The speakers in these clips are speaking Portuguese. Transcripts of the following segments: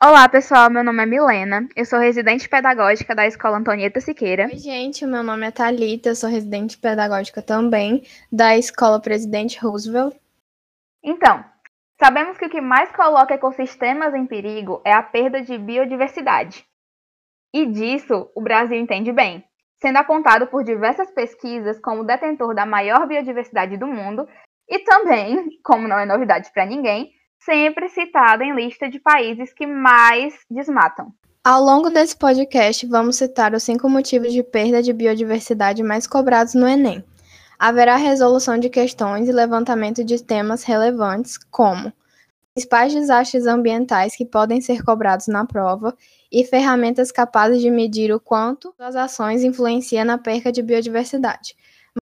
Olá, pessoal. Meu nome é Milena. Eu sou residente pedagógica da Escola Antonieta Siqueira. Oi, gente. Meu nome é Thalita. Eu sou residente pedagógica também da Escola Presidente Roosevelt. Então, sabemos que o que mais coloca ecossistemas em perigo é a perda de biodiversidade. E disso o Brasil entende bem, sendo apontado por diversas pesquisas como detentor da maior biodiversidade do mundo e também, como não é novidade para ninguém, sempre citado em lista de países que mais desmatam. Ao longo desse podcast, vamos citar os cinco motivos de perda de biodiversidade mais cobrados no Enem. Haverá resolução de questões e levantamento de temas relevantes, como principais desastres ambientais que podem ser cobrados na prova e ferramentas capazes de medir o quanto as ações influenciam na perca de biodiversidade.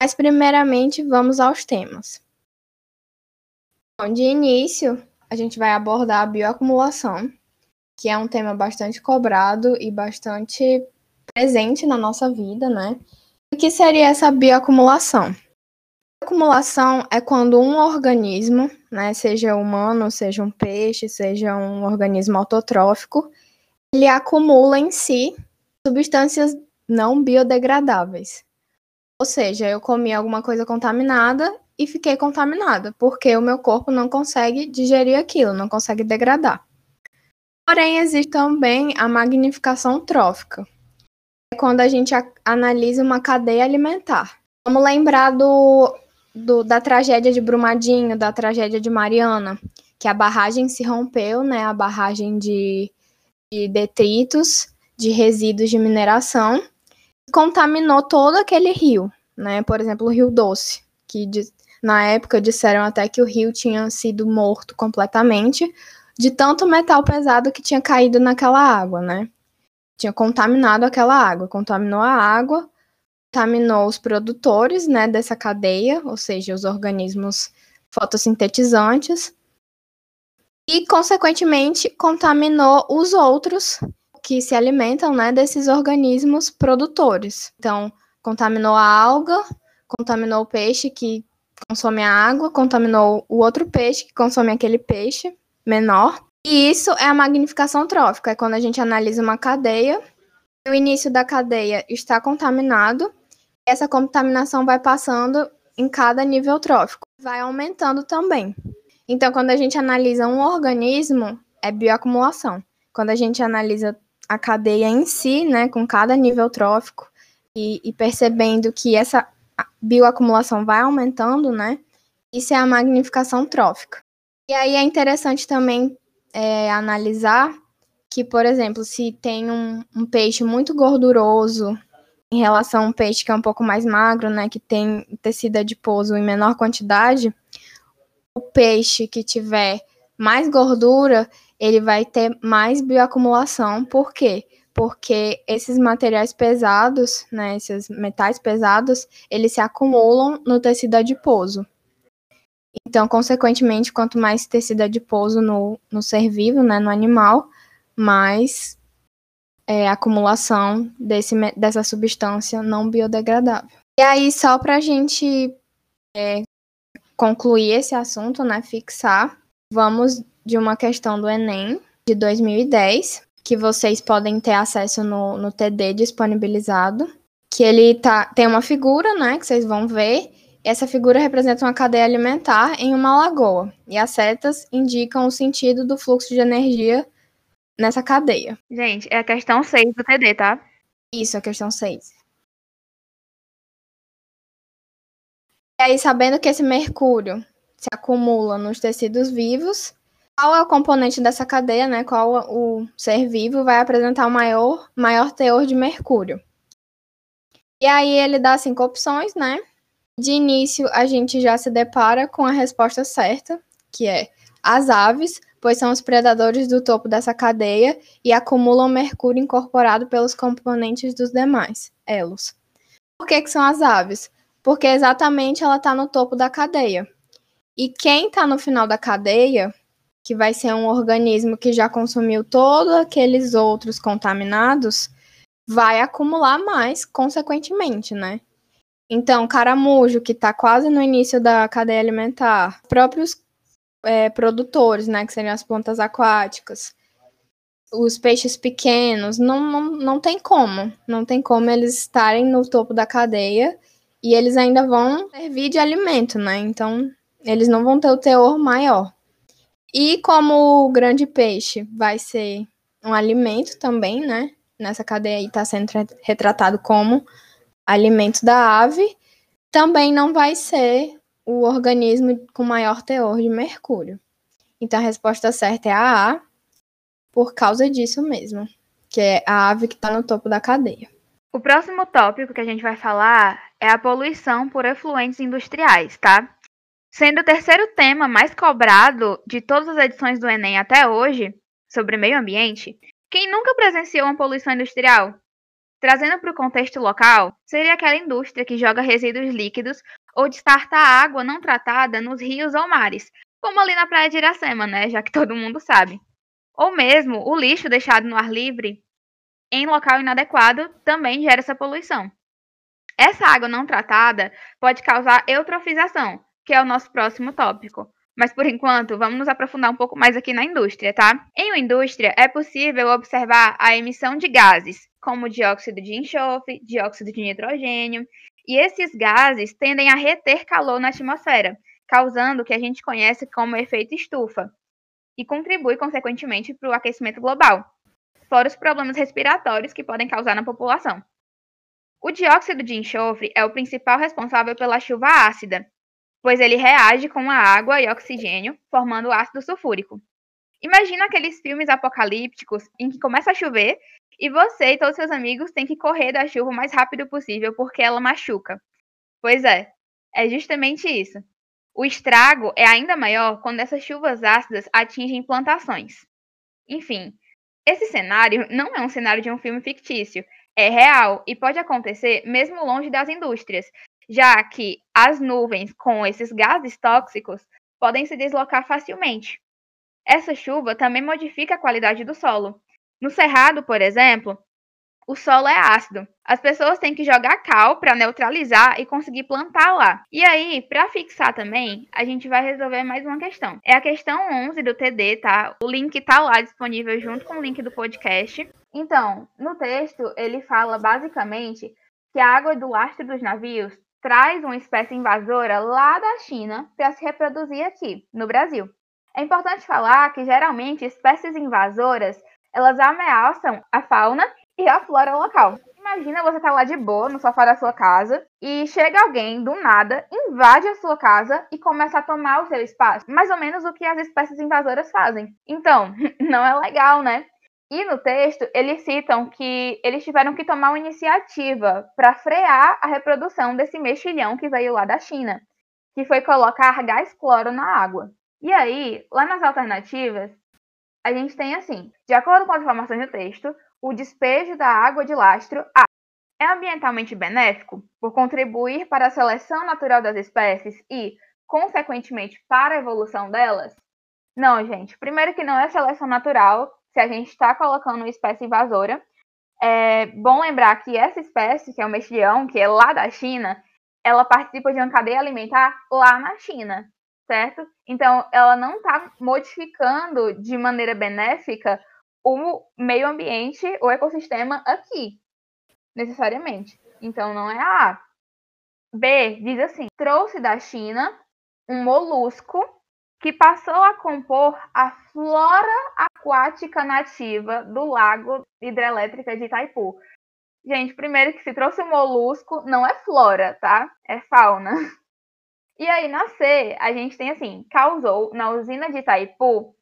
Mas, primeiramente, vamos aos temas. Bom, de início, a gente vai abordar a bioacumulação, que é um tema bastante cobrado e bastante presente na nossa vida, né? O que seria essa bioacumulação? Acumulação é quando um organismo, né, seja humano, seja um peixe, seja um organismo autotrófico, ele acumula em si substâncias não biodegradáveis. Ou seja, eu comi alguma coisa contaminada e fiquei contaminada, porque o meu corpo não consegue digerir aquilo, não consegue degradar. Porém, existe também a magnificação trófica, é quando a gente a analisa uma cadeia alimentar. Vamos lembrar do, do, da tragédia de Brumadinho, da tragédia de Mariana, que a barragem se rompeu, né? A barragem de, de detritos, de resíduos de mineração, contaminou todo aquele rio, né? Por exemplo, o Rio Doce, que na época disseram até que o rio tinha sido morto completamente de tanto metal pesado que tinha caído naquela água, né? Tinha contaminado aquela água, contaminou a água, contaminou os produtores, né, dessa cadeia, ou seja, os organismos fotossintetizantes, e consequentemente contaminou os outros que se alimentam, né, desses organismos produtores. Então, contaminou a alga, contaminou o peixe que consome a água, contaminou o outro peixe que consome aquele peixe menor. E isso é a magnificação trófica, é quando a gente analisa uma cadeia, o início da cadeia está contaminado, e essa contaminação vai passando em cada nível trófico, vai aumentando também. Então, quando a gente analisa um organismo, é bioacumulação. Quando a gente analisa a cadeia em si, né, com cada nível trófico, e, e percebendo que essa bioacumulação vai aumentando, né? Isso é a magnificação trófica. E aí é interessante também é, analisar que, por exemplo, se tem um, um, peixe muito gorduroso em relação a um peixe que é um pouco mais magro, né, que tem tecido adiposo em menor quantidade, o peixe que tiver mais gordura, ele vai ter mais bioacumulação. Por quê? Porque esses materiais pesados, né, esses metais pesados, eles se acumulam no tecido adiposo. Então, consequentemente, quanto mais tecido adiposo no, no ser vivo, né, no animal, mais é, acumulação desse, dessa substância não biodegradável. E aí, só para a gente é, concluir esse assunto, né, fixar, vamos de uma questão do Enem de 2010, que vocês podem ter acesso no, no TD disponibilizado, que ele tá, tem uma figura, né, que vocês vão ver, essa figura representa uma cadeia alimentar em uma lagoa, e as setas indicam o sentido do fluxo de energia nessa cadeia. Gente, é a questão 6 do TD, tá? Isso, a questão 6. E aí, sabendo que esse mercúrio se acumula nos tecidos vivos, qual é o componente dessa cadeia, né? Qual o ser vivo vai apresentar o maior, maior teor de mercúrio. E aí ele dá cinco opções, né? De início, a gente já se depara com a resposta certa, que é as aves, pois são os predadores do topo dessa cadeia e acumulam mercúrio incorporado pelos componentes dos demais elos. Por que, que são as aves? Porque exatamente ela está no topo da cadeia. E quem está no final da cadeia que vai ser um organismo que já consumiu todos aqueles outros contaminados, vai acumular mais, consequentemente, né? Então, caramujo, que está quase no início da cadeia alimentar, próprios é, produtores, né, que seriam as plantas aquáticas, os peixes pequenos, não, não, não tem como. Não tem como eles estarem no topo da cadeia e eles ainda vão servir de alimento, né? Então, eles não vão ter o teor maior. E como o grande peixe vai ser um alimento também, né? Nessa cadeia aí está sendo retratado como alimento da ave, também não vai ser o organismo com maior teor de mercúrio. Então a resposta certa é a A, por causa disso mesmo, que é a ave que está no topo da cadeia. O próximo tópico que a gente vai falar é a poluição por efluentes industriais, tá? Sendo o terceiro tema mais cobrado de todas as edições do Enem até hoje, sobre meio ambiente, quem nunca presenciou uma poluição industrial? Trazendo para o contexto local, seria aquela indústria que joga resíduos líquidos ou descarta água não tratada nos rios ou mares, como ali na praia de Iracema, né? Já que todo mundo sabe. Ou mesmo o lixo deixado no ar livre em local inadequado também gera essa poluição. Essa água não tratada pode causar eutrofização, que é o nosso próximo tópico. Mas por enquanto, vamos nos aprofundar um pouco mais aqui na indústria, tá? Em uma indústria, é possível observar a emissão de gases, como dióxido de enxofre, dióxido de nitrogênio, e esses gases tendem a reter calor na atmosfera, causando o que a gente conhece como efeito estufa, e contribui, consequentemente, para o aquecimento global, fora os problemas respiratórios que podem causar na população. O dióxido de enxofre é o principal responsável pela chuva ácida, pois ele reage com a água e oxigênio, formando ácido sulfúrico. Imagina aqueles filmes apocalípticos em que começa a chover e você e todos seus amigos têm que correr da chuva o mais rápido possível porque ela machuca. Pois é, é justamente isso. O estrago é ainda maior quando essas chuvas ácidas atingem plantações. Enfim, esse cenário não é um cenário de um filme fictício, é real e pode acontecer mesmo longe das indústrias, já que as nuvens com esses gases tóxicos podem se deslocar facilmente. Essa chuva também modifica a qualidade do solo. No cerrado, por exemplo, o solo é ácido. As pessoas têm que jogar cal para neutralizar e conseguir plantar lá. E aí, para fixar também, a gente vai resolver mais uma questão. É a questão 11 do TD, tá? O link tá lá disponível junto com o link do podcast. Então, no texto, ele fala basicamente que a água do lastro dos navios traz uma espécie invasora lá da China para se reproduzir aqui, no Brasil. É importante falar que geralmente espécies invasoras elas ameaçam a fauna e a flora local. Imagina você tá lá de boa no sofá da sua casa e chega alguém do nada, invade a sua casa e começa a tomar o seu espaço. Mais ou menos o que as espécies invasoras fazem. Então, não é legal, né? E no texto, eles citam que eles tiveram que tomar uma iniciativa para frear a reprodução desse mexilhão que veio lá da China, que foi colocar gás cloro na água. E aí, lá nas alternativas, a gente tem assim: de acordo com as informações do texto, o despejo da água de lastro A é ambientalmente benéfico por contribuir para a seleção natural das espécies e, consequentemente, para a evolução delas? Não, gente. Primeiro que não é seleção natural, se a gente está colocando uma espécie invasora. É bom lembrar que essa espécie, que é o mexilhão, que é lá da China, ela participa de uma cadeia alimentar lá na China, certo? Então, ela não está modificando de maneira benéfica o meio ambiente, o ecossistema aqui, necessariamente. Então, não é a A. B diz assim: trouxe da China um molusco que passou a compor a flora aquática nativa do lago hidrelétrica de Itaipu. Gente, primeiro que se trouxe o molusco, não é flora, tá? É fauna. E aí, na C, a gente tem assim, causou na usina de Itaipu,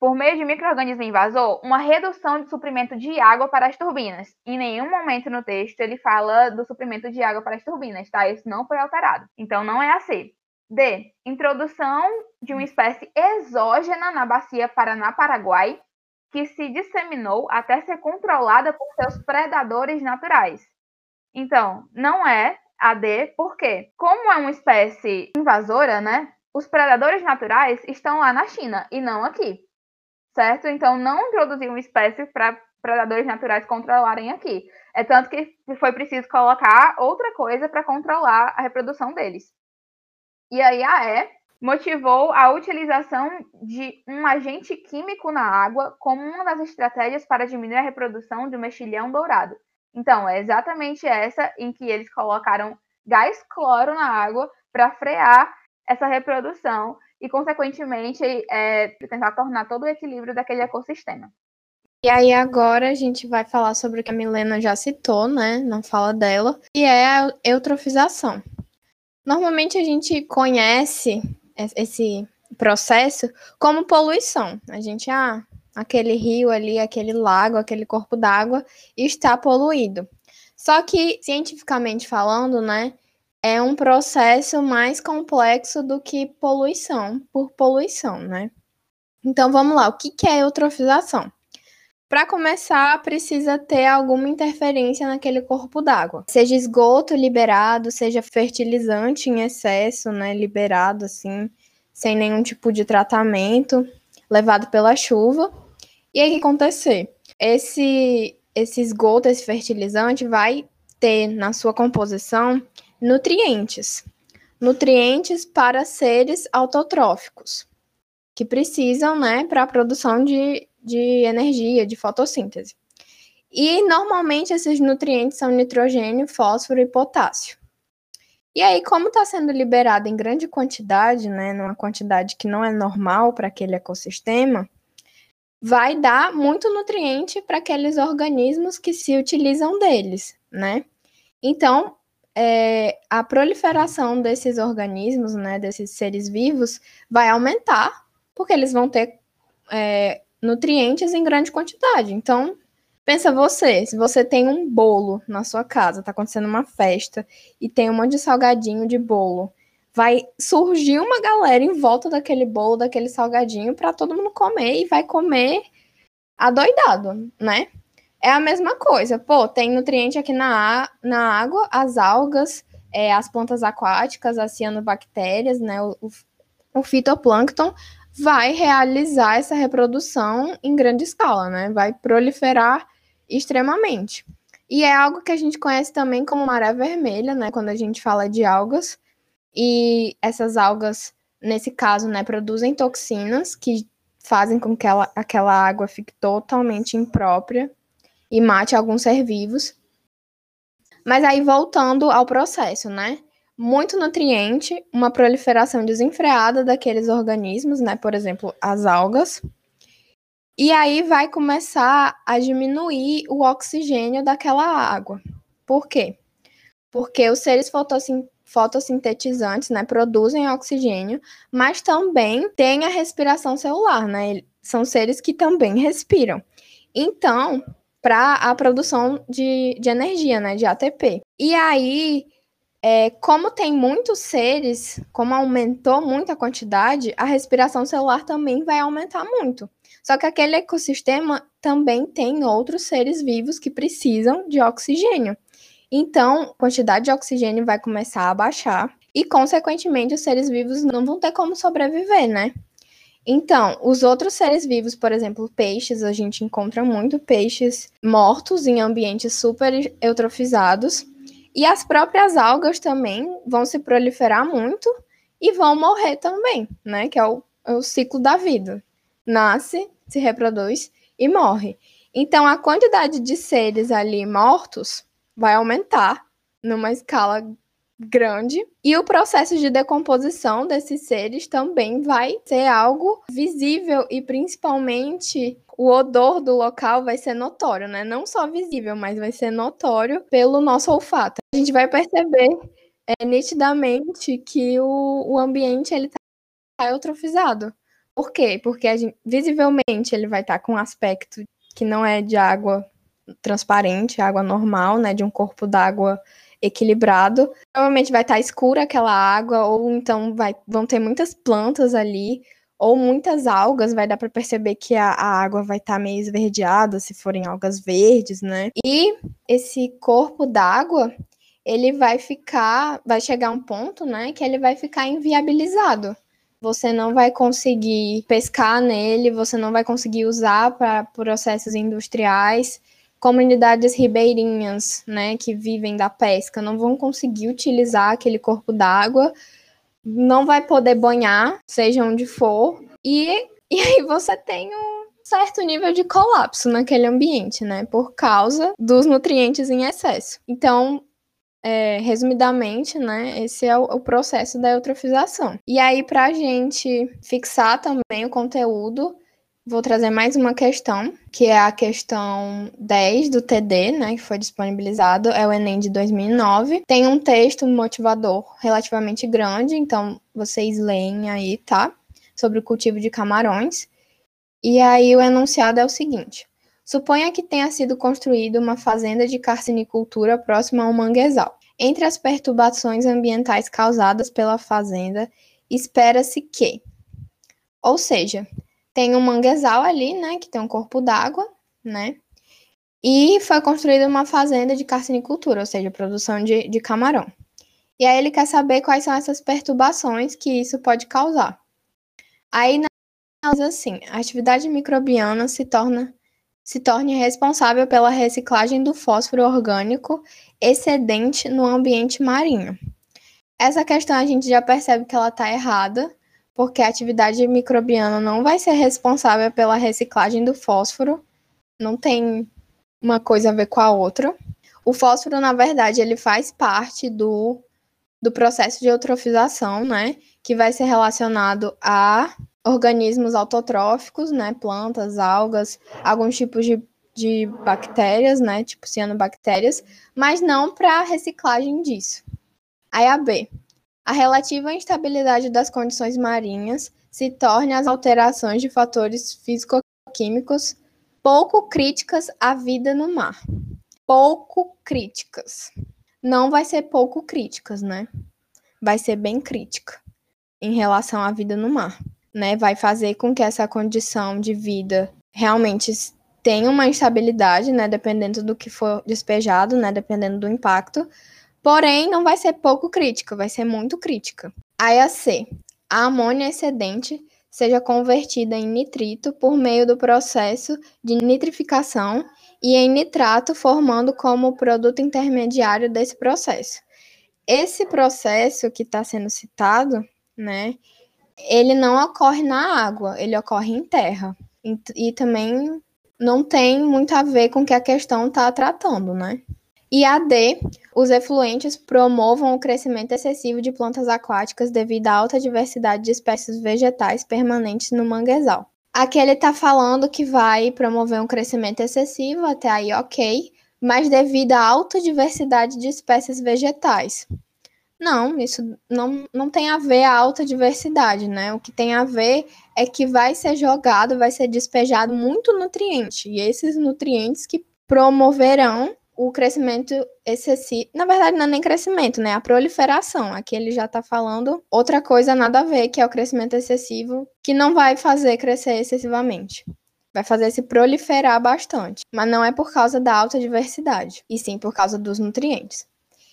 por meio de microorganismo invasor, uma redução de suprimento de água para as turbinas. Em nenhum momento no texto ele fala do suprimento de água para as turbinas, tá? Isso não foi alterado. Então não é a C. D. Introdução de uma espécie exógena na bacia Paraná-Paraguai, que se disseminou até ser controlada por seus predadores naturais. Então, não é a D, porque, como é uma espécie invasora, né? Os predadores naturais estão lá na China e não aqui. Certo? Então, não introduzir uma espécie para predadores naturais controlarem aqui. É tanto que foi preciso colocar outra coisa para controlar a reprodução deles. E aí a E motivou a utilização de um agente químico na água como uma das estratégias para diminuir a reprodução um mexilhão dourado. Então, é exatamente essa em que eles colocaram gás cloro na água para frear essa reprodução e, consequentemente, é, tentar tornar todo o equilíbrio daquele ecossistema. E aí agora a gente vai falar sobre o que a Milena já citou, né, na fala dela, que é a eutrofização. Normalmente a gente conhece esse processo como poluição. A gente, ah, aquele rio ali, aquele lago, aquele corpo d'água está poluído. Só que, cientificamente falando, né, é um processo mais complexo do que poluição por poluição, né? Então vamos lá, o que é eutrofização? Para começar, precisa ter alguma interferência naquele corpo d'água. Seja esgoto liberado, seja fertilizante em excesso, né, liberado assim, sem nenhum tipo de tratamento, levado pela chuva. E aí o que acontecer? Esse esse esgoto, esse fertilizante vai ter na sua composição nutrientes. Nutrientes para seres autotróficos, que precisam, né, para a produção de de energia, de fotossíntese. E normalmente esses nutrientes são nitrogênio, fósforo e potássio. E aí, como está sendo liberado em grande quantidade, né, numa quantidade que não é normal para aquele ecossistema, vai dar muito nutriente para aqueles organismos que se utilizam deles, né? Então, é, a proliferação desses organismos, né, desses seres vivos, vai aumentar, porque eles vão ter é, nutrientes em grande quantidade. Então, pensa você, se você tem um bolo na sua casa, tá acontecendo uma festa e tem um monte de salgadinho de bolo, vai surgir uma galera em volta daquele bolo, daquele salgadinho para todo mundo comer e vai comer adoidado, né? É a mesma coisa. Pô, tem nutriente aqui na, na água, as algas, é, as plantas aquáticas, as cianobactérias, né? O, o fitoplâncton vai realizar essa reprodução em grande escala, né? Vai proliferar extremamente. E é algo que a gente conhece também como maré vermelha, né? Quando a gente fala de algas. E essas algas, nesse caso, né, produzem toxinas que fazem com que ela, aquela água fique totalmente imprópria e mate alguns ser vivos. Mas aí voltando ao processo, né? Muito nutriente, uma proliferação desenfreada daqueles organismos, né? Por exemplo, as algas. E aí vai começar a diminuir o oxigênio daquela água. Por quê? Porque os seres fotossintetizantes, né, produzem oxigênio, mas também têm a respiração celular, né? São seres que também respiram. Então, para a produção de, de energia, né, de ATP. E aí é, como tem muitos seres, como aumentou muito a quantidade, a respiração celular também vai aumentar muito. Só que aquele ecossistema também tem outros seres vivos que precisam de oxigênio. Então, a quantidade de oxigênio vai começar a baixar e, consequentemente, os seres vivos não vão ter como sobreviver, né? Então, os outros seres vivos, por exemplo, peixes, a gente encontra muito peixes mortos em ambientes super eutrofizados e as próprias algas também vão se proliferar muito e vão morrer também, né? Que é o, é o ciclo da vida. Nasce, se reproduz e morre. Então, a quantidade de seres ali mortos vai aumentar numa escala grande e o processo de decomposição desses seres também vai ser algo visível e principalmente o odor do local vai ser notório, né? Não só visível, mas vai ser notório pelo nosso olfato. A gente vai perceber é, nitidamente que o, o ambiente ele tá eutrofizado. Por quê? Porque gente, visivelmente ele vai estar tá com um aspecto que não é de água transparente, água normal, né? De um corpo d'água equilibrado. Provavelmente vai estar tá escura aquela água, ou então vai, vão ter muitas plantas ali, ou muitas algas, vai dar para perceber que a, a água vai estar tá meio esverdeada, se forem algas verdes, né? E esse corpo d'água, ele vai ficar, vai chegar um ponto, né, que ele vai ficar inviabilizado. Você não vai conseguir pescar nele, você não vai conseguir usar para processos industriais. Comunidades ribeirinhas, né, que vivem da pesca, não vão conseguir utilizar aquele corpo d'água não vai poder banhar, seja onde for, e, e aí você tem um certo nível de colapso naquele ambiente, né? Por causa dos nutrientes em excesso. Então, é, resumidamente, né, esse é o, o, processo da eutrofização. E aí, para a gente fixar também o conteúdo, vou trazer mais uma questão, que é a questão 10 do TD, né, que foi disponibilizado, é o Enem de 2009. Tem um texto motivador relativamente grande, então vocês leem aí, tá? Sobre o cultivo de camarões. E aí o enunciado é o seguinte: Suponha que tenha sido construída uma fazenda de carcinicultura próxima a um manguezal. Entre as perturbações ambientais causadas pela fazenda, espera-se que, ou seja, tem um manguezal ali, né, que tem um corpo d'água, né, e foi construída uma fazenda de carcinicultura, ou seja, produção de, de camarão. E aí ele quer saber quais são essas perturbações que isso pode causar. Aí, assim, a atividade microbiana se torna se torne responsável pela reciclagem do fósforo orgânico excedente no ambiente marinho. Essa questão a gente já percebe que ela está errada, porque a atividade microbiana não vai ser responsável pela reciclagem do fósforo, não tem uma coisa a ver com a outra. O fósforo, na verdade, ele faz parte do, do processo de eutrofização, né? Que vai ser relacionado a organismos autotróficos, né, plantas, algas, alguns tipos de, de bactérias, né, tipo cianobactérias, mas não para reciclagem disso. Aí a B. A relativa instabilidade das condições marinhas se torna as alterações de fatores físico-químicos pouco críticas à vida no mar. Pouco críticas. Não vai ser pouco críticas, né? Vai ser bem crítica em relação à vida no mar né, vai fazer com que essa condição de vida realmente tenha uma instabilidade, né, dependendo do que for despejado, né, dependendo do impacto. Porém, não vai ser pouco crítica, vai ser muito crítica. Aí a C, a amônia excedente seja convertida em nitrito por meio do processo de nitrificação e em nitrato, formando como produto intermediário desse processo. Esse processo que está sendo citado, né, ele não ocorre na água, ele ocorre em terra. E, e também não tem muito a ver com o que a questão está tratando, né? E a D, os efluentes promovam o crescimento excessivo de plantas aquáticas devido à alta diversidade de espécies vegetais permanentes no manguezal. Aqui ele está falando que vai promover um crescimento excessivo, até aí ok, mas devido à alta diversidade de espécies vegetais. Não, isso não, não tem a ver a alta diversidade, né? O que tem a ver é que vai ser jogado, vai ser despejado muito nutriente. E esses nutrientes que promoverão o crescimento excessivo. Na verdade, não é nem crescimento, né? A proliferação. Aqui ele já está falando outra coisa nada a ver, que é o crescimento excessivo, que não vai fazer crescer excessivamente. Vai fazer se proliferar bastante. Mas não é por causa da alta diversidade, e sim por causa dos nutrientes.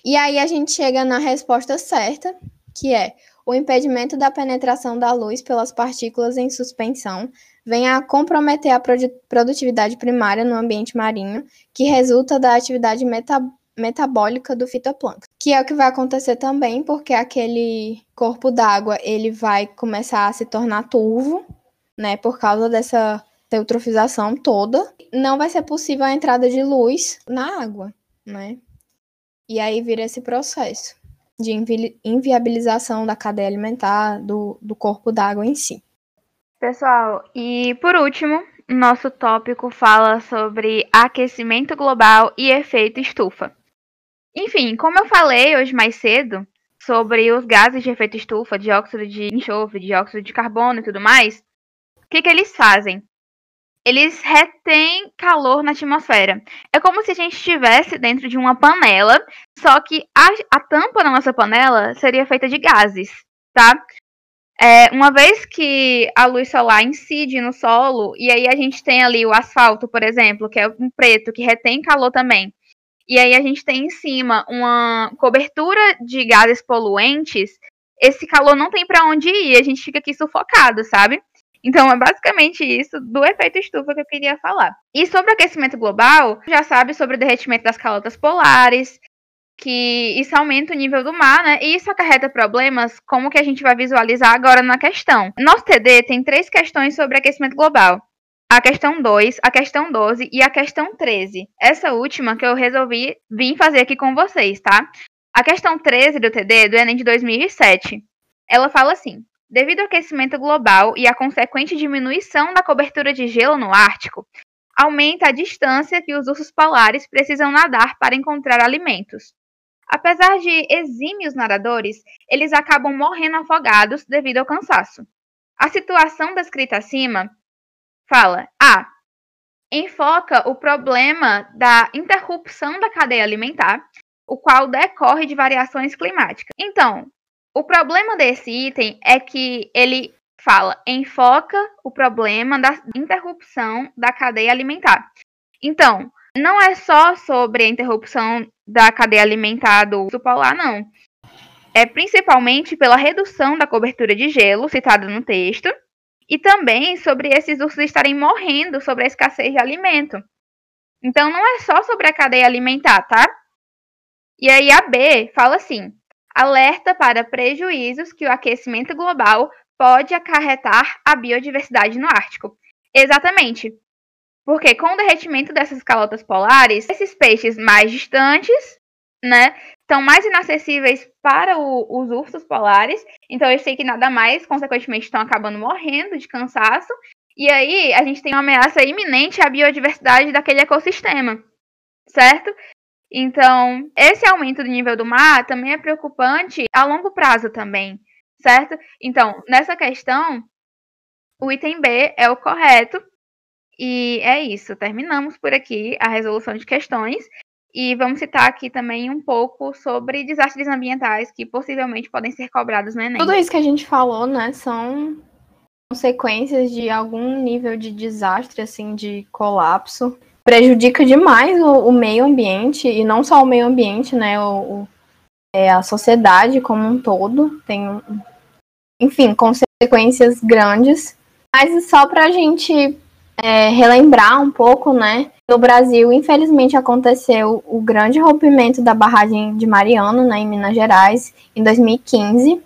E aí a gente chega na resposta certa, que é o impedimento da penetração da luz pelas partículas em suspensão vem a comprometer a produtividade primária no ambiente marinho, que resulta da atividade meta metabólica do fitoplâncton, que é o que vai acontecer também, porque aquele corpo d'água ele vai começar a se tornar turvo, né, por causa dessa eutrofização toda. Não vai ser possível a entrada de luz na água, né? E aí vira esse processo de invi inviabilização da cadeia alimentar, do, do corpo d'água em si. Pessoal, e por último, nosso tópico fala sobre aquecimento global e efeito estufa. Enfim, como eu falei hoje mais cedo sobre os gases de efeito estufa, dióxido de enxofre, dióxido de carbono e tudo mais, o que, que eles fazem? Eles retêm calor na atmosfera. É como se a gente estivesse dentro de uma panela, só que a, a tampa da nossa panela seria feita de gases, tá? É, uma vez que a luz solar incide no solo, e aí a gente tem ali o asfalto, por exemplo, que é um preto, que retém calor também, e aí a gente tem em cima uma cobertura de gases poluentes, esse calor não tem para onde ir, a gente fica aqui sufocado, sabe? Então é basicamente isso do efeito estufa que eu queria falar. E sobre o aquecimento global, já sabe sobre o derretimento das calotas polares, que isso aumenta o nível do mar, né? E isso acarreta problemas, como que a gente vai visualizar agora na questão. Nosso TD tem três questões sobre aquecimento global. A questão 2, a questão 12 e a questão 13. Essa última que eu resolvi vir fazer aqui com vocês, tá? A questão 13 do TD, do Enem de 2007, ela fala assim: devido ao aquecimento global e à consequente diminuição da cobertura de gelo no Ártico, aumenta a distância que os ursos polares precisam nadar para encontrar alimentos. Apesar de exímios nadadores, eles acabam morrendo afogados devido ao cansaço. A situação descrita acima fala: A. Enfoca o problema da interrupção da cadeia alimentar, o qual decorre de variações climáticas. Então, o problema desse item é que ele fala enfoca o problema da interrupção da cadeia alimentar. Então, não é só sobre a interrupção da cadeia alimentar do urso polar, não. É principalmente pela redução da cobertura de gelo, citada no texto, e também sobre esses ursos estarem morrendo sobre a escassez de alimento. Então, não é só sobre a cadeia alimentar, tá? E aí, a B fala assim: alerta para prejuízos que o aquecimento global pode acarretar a biodiversidade no Ártico. Exatamente. Porque com o derretimento dessas calotas polares, esses peixes mais distantes, né, estão mais inacessíveis para o, os ursos polares. Então eu sei que nada mais, consequentemente, estão acabando morrendo de cansaço. E aí a gente tem uma ameaça iminente à biodiversidade daquele ecossistema, certo? Então, esse aumento do nível do mar também é preocupante a longo prazo também, certo? Então, nessa questão, o item B é o correto. E é isso, terminamos por aqui a resolução de questões. E vamos citar aqui também um pouco sobre desastres ambientais que possivelmente podem ser cobrados no Enem. Tudo isso que a gente falou, né, são consequências de algum nível de desastre, assim, de colapso. Prejudica demais o, o meio ambiente, e não só o meio ambiente, né, o, o é, a sociedade como um todo. Tem, enfim, consequências grandes. Mas só para a gente é, relembrar um pouco, né? No Brasil, infelizmente, aconteceu o grande rompimento da barragem de Mariano, né, em Minas Gerais, em 2015.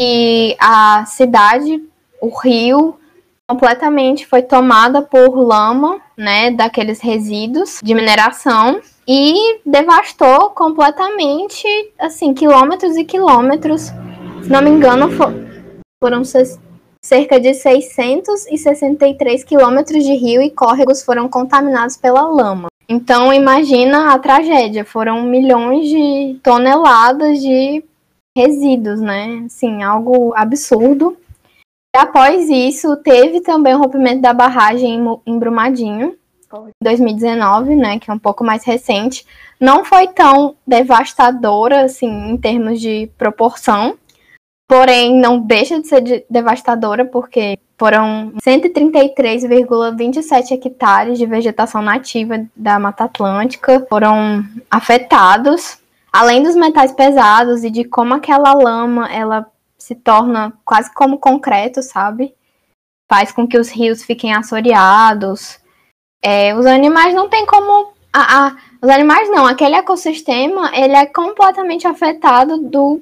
E a cidade, o rio, completamente foi tomada por lama, né, daqueles resíduos de mineração e devastou completamente, assim, quilômetros e quilômetros. Se não me engano, foram cerca de 663 quilômetros de rio e córregos foram contaminados pela lama. Então, imagina a tragédia. Foram milhões de toneladas de resíduos, né? Assim, algo absurdo. E após isso, teve também o rompimento da barragem em Brumadinho, em 2019, né? Que é um pouco mais recente. Não foi tão devastadora, assim, em termos de proporção, Porém, não deixa de ser devastadora, porque foram 133,27 hectares de vegetação nativa da Mata Atlântica foram afetados, além dos metais pesados e de como aquela lama ela se torna quase como concreto, sabe? Faz com que os rios fiquem assoreados. É, os animais não tem como. A, a, os animais não, aquele ecossistema ele é completamente afetado do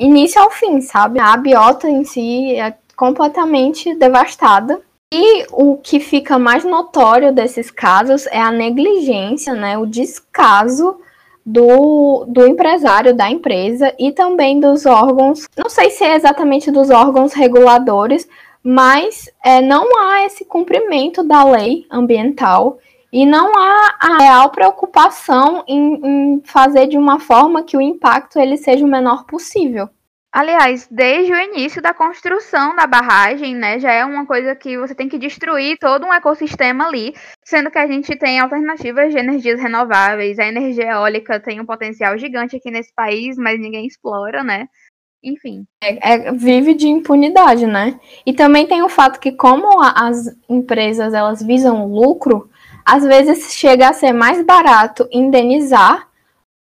início ao fim, sabe? A biota em si é completamente devastada. E o que fica mais notório desses casos é a negligência, né, o descaso do, do empresário da empresa e também dos órgãos, não sei se é exatamente dos órgãos reguladores, mas é, não há esse cumprimento da lei ambiental e não há a real preocupação em, em fazer de uma forma que o impacto ele seja o menor possível. Aliás, desde o início da construção da barragem, né, já é uma coisa que você tem que destruir todo um ecossistema ali, sendo que a gente tem alternativas de energias renováveis, a energia eólica tem um potencial gigante aqui nesse país, mas ninguém explora, né? Enfim. É, é, vive de impunidade, né? E também tem o fato que como as empresas elas visam lucro, às vezes chega a ser mais barato indenizar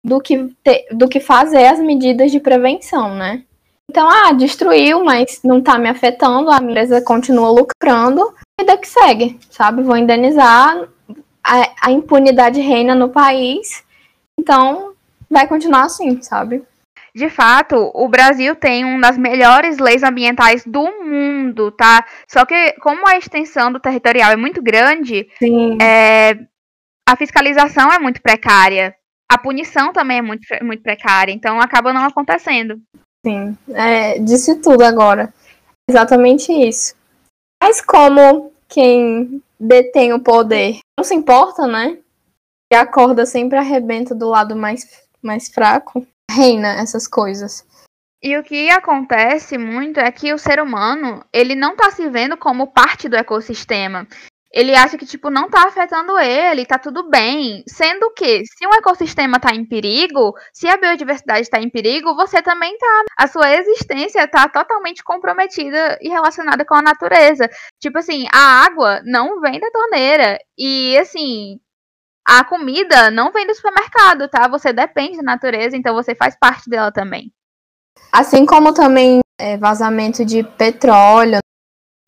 do que, ter, do que fazer as medidas de prevenção, né? Então, ah, destruiu, mas não tá me afetando, a empresa continua lucrando, vida que segue, sabe? Vou indenizar, a, a impunidade reina no país, então vai continuar assim, sabe? De fato, o Brasil tem uma das melhores leis ambientais do mundo, tá? Só que, como a extensão do territorial é muito grande, é, a fiscalização é muito precária. A punição também é muito, muito precária, então acaba não acontecendo. Sim, é, disse tudo agora. Exatamente isso. Mas como quem detém o poder não se importa, né? E a corda sempre arrebenta do lado mais, mais fraco reina essas coisas. E o que acontece muito é que o ser humano, ele não tá se vendo como parte do ecossistema. Ele acha que, tipo, não tá afetando ele, tá tudo bem. Sendo que, se um ecossistema tá em perigo, se a biodiversidade está em perigo, você também tá. A sua existência tá totalmente comprometida e relacionada com a natureza. Tipo assim, a água não vem da torneira. E, assim, a comida não vem do supermercado, tá? Você depende da natureza, então você faz parte dela também. Assim como também é, vazamento de petróleo,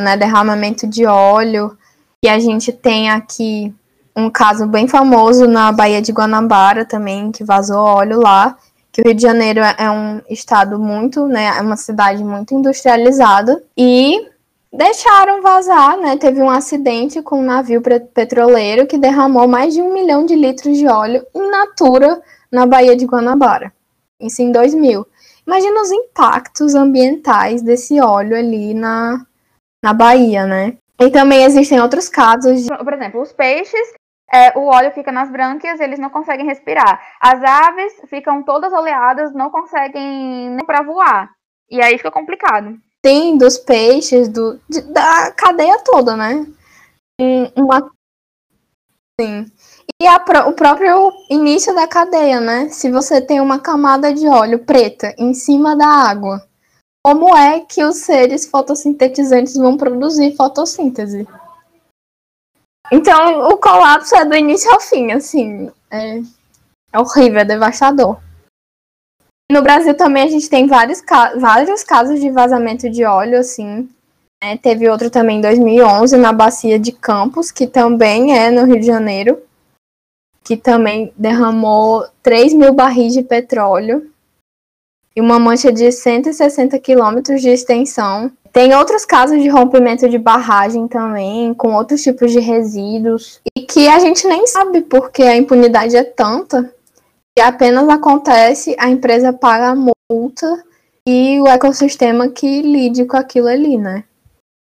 né, derramamento de óleo, e a gente tem aqui um caso bem famoso na Baía de Guanabara também, que vazou óleo lá, que o Rio de Janeiro é um estado muito, né, é uma cidade muito industrializada, e deixaram vazar, né? Teve um acidente com um navio petroleiro que derramou mais de um milhão de litros de óleo in natura na Baía de Guanabara. Isso em 2000. Imagina os impactos ambientais desse óleo ali na, na Bahia, né? E também existem outros casos. De... Por exemplo, os peixes, é, o óleo fica nas brânquias, eles não conseguem respirar. As aves ficam todas oleadas, não conseguem nem para voar. E aí fica complicado. Sim, dos peixes, do, de, da cadeia toda, né? Uma. Sim. E a, o próprio início da cadeia, né? Se você tem uma camada de óleo preta em cima da água, como é que os seres fotossintetizantes vão produzir fotossíntese? Então, o colapso é do início ao fim, assim. É, é horrível, é devastador. No Brasil também a gente tem vários, vários casos de vazamento de óleo, assim. Né? Teve outro também em 2011 na bacia de Campos, que também é no Rio de Janeiro, que também derramou 3 mil barris de petróleo e uma mancha de 160 quilômetros de extensão. Tem outros casos de rompimento de barragem também, com outros tipos de resíduos, e que a gente nem sabe porque a impunidade é tanta e apenas acontece, a empresa paga a multa e o ecossistema que lide com aquilo ali, né?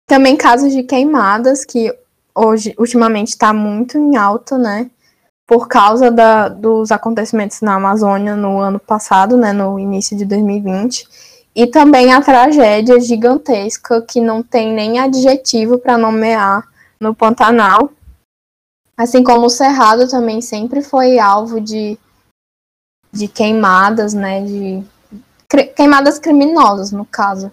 Também casos de queimadas, que hoje, ultimamente, está muito em alta, né? Por causa da, dos acontecimentos na Amazônia no ano passado, né? No início de 2020. E também a tragédia gigantesca, que não tem nem adjetivo para nomear no Pantanal. Assim como o Cerrado também sempre foi alvo de de queimadas, né? De queimadas criminosas, no caso.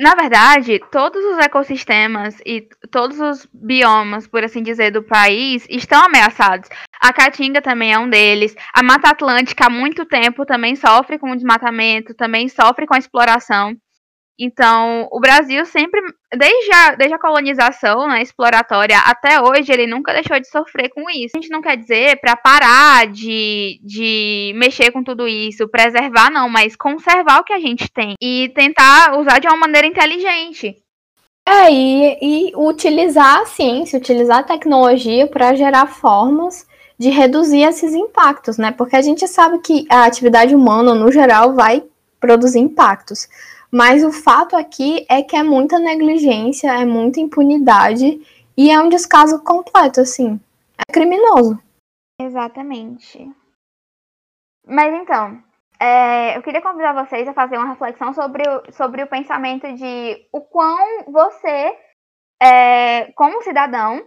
Na verdade, todos os ecossistemas e todos os biomas, por assim dizer, do país estão ameaçados. A Caatinga também é um deles. A Mata Atlântica há muito tempo também sofre com o desmatamento, também sofre com a exploração. Então, o Brasil sempre, desde a, desde a colonização né, exploratória até hoje, ele nunca deixou de sofrer com isso. A gente não quer dizer para parar de, de mexer com tudo isso, preservar, não, mas conservar o que a gente tem e tentar usar de uma maneira inteligente. É, e, e utilizar a ciência, utilizar a tecnologia para gerar formas de reduzir esses impactos, né? Porque a gente sabe que a atividade humana, no geral, vai produzir impactos. Mas o fato aqui é que é muita negligência, é muita impunidade e é um descaso completo, assim. É criminoso. Exatamente. Mas então, é, eu queria convidar vocês a fazer uma reflexão sobre o, sobre o pensamento de o quão você, é, como cidadão,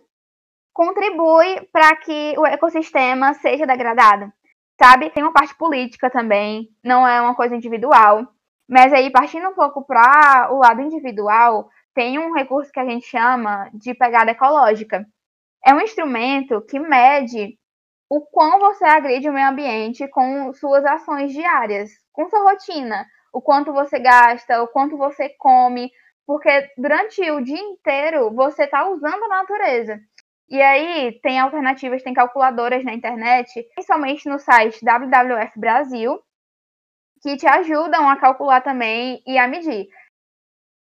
contribui para que o ecossistema seja degradado. Sabe? Tem uma parte política também, não é uma coisa individual. Mas aí, partindo um pouco para o lado individual, tem um recurso que a gente chama de pegada ecológica. É um instrumento que mede o quão você agride o meio ambiente com suas ações diárias, com sua rotina, o quanto você gasta, o quanto você come, porque durante o dia inteiro você está usando a natureza. E aí tem alternativas, tem calculadoras na internet, principalmente no site WWF Brasil, que te ajudam a calcular também e a medir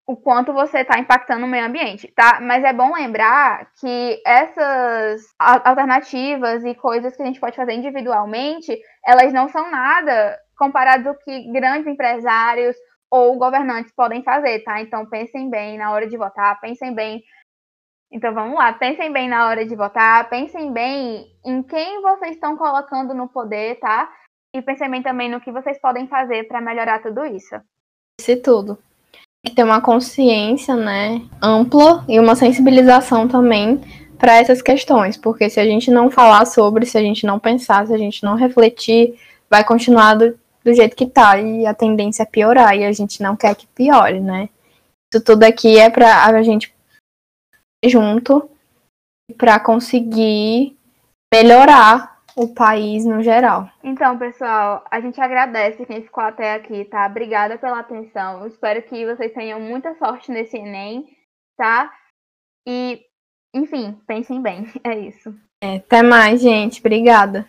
o quanto você está impactando o meio ambiente, tá? Mas é bom lembrar que essas alternativas e coisas que a gente pode fazer individualmente, elas não são nada comparadas ao que grandes empresários ou governantes podem fazer, tá? Então pensem bem na hora de votar, pensem bem. Então vamos lá, pensem bem na hora de votar, pensem bem em quem vocês estão colocando no poder, tá? E pensem bem também no que vocês podem fazer para melhorar tudo isso. Isso tudo que ter uma consciência, né, ampla e uma sensibilização também para essas questões, porque se a gente não falar sobre, se a gente não pensar, se a gente não refletir, vai continuar do, do jeito que tá e a tendência é piorar e a gente não quer que piore, né? Isso tudo aqui é para a gente junto para conseguir melhorar o país no geral. Então, pessoal, a gente agradece quem ficou até aqui, tá? Obrigada pela atenção. Espero que vocês tenham muita sorte nesse Enem, tá? E, enfim, pensem bem. É isso. É, até mais, gente. Obrigada.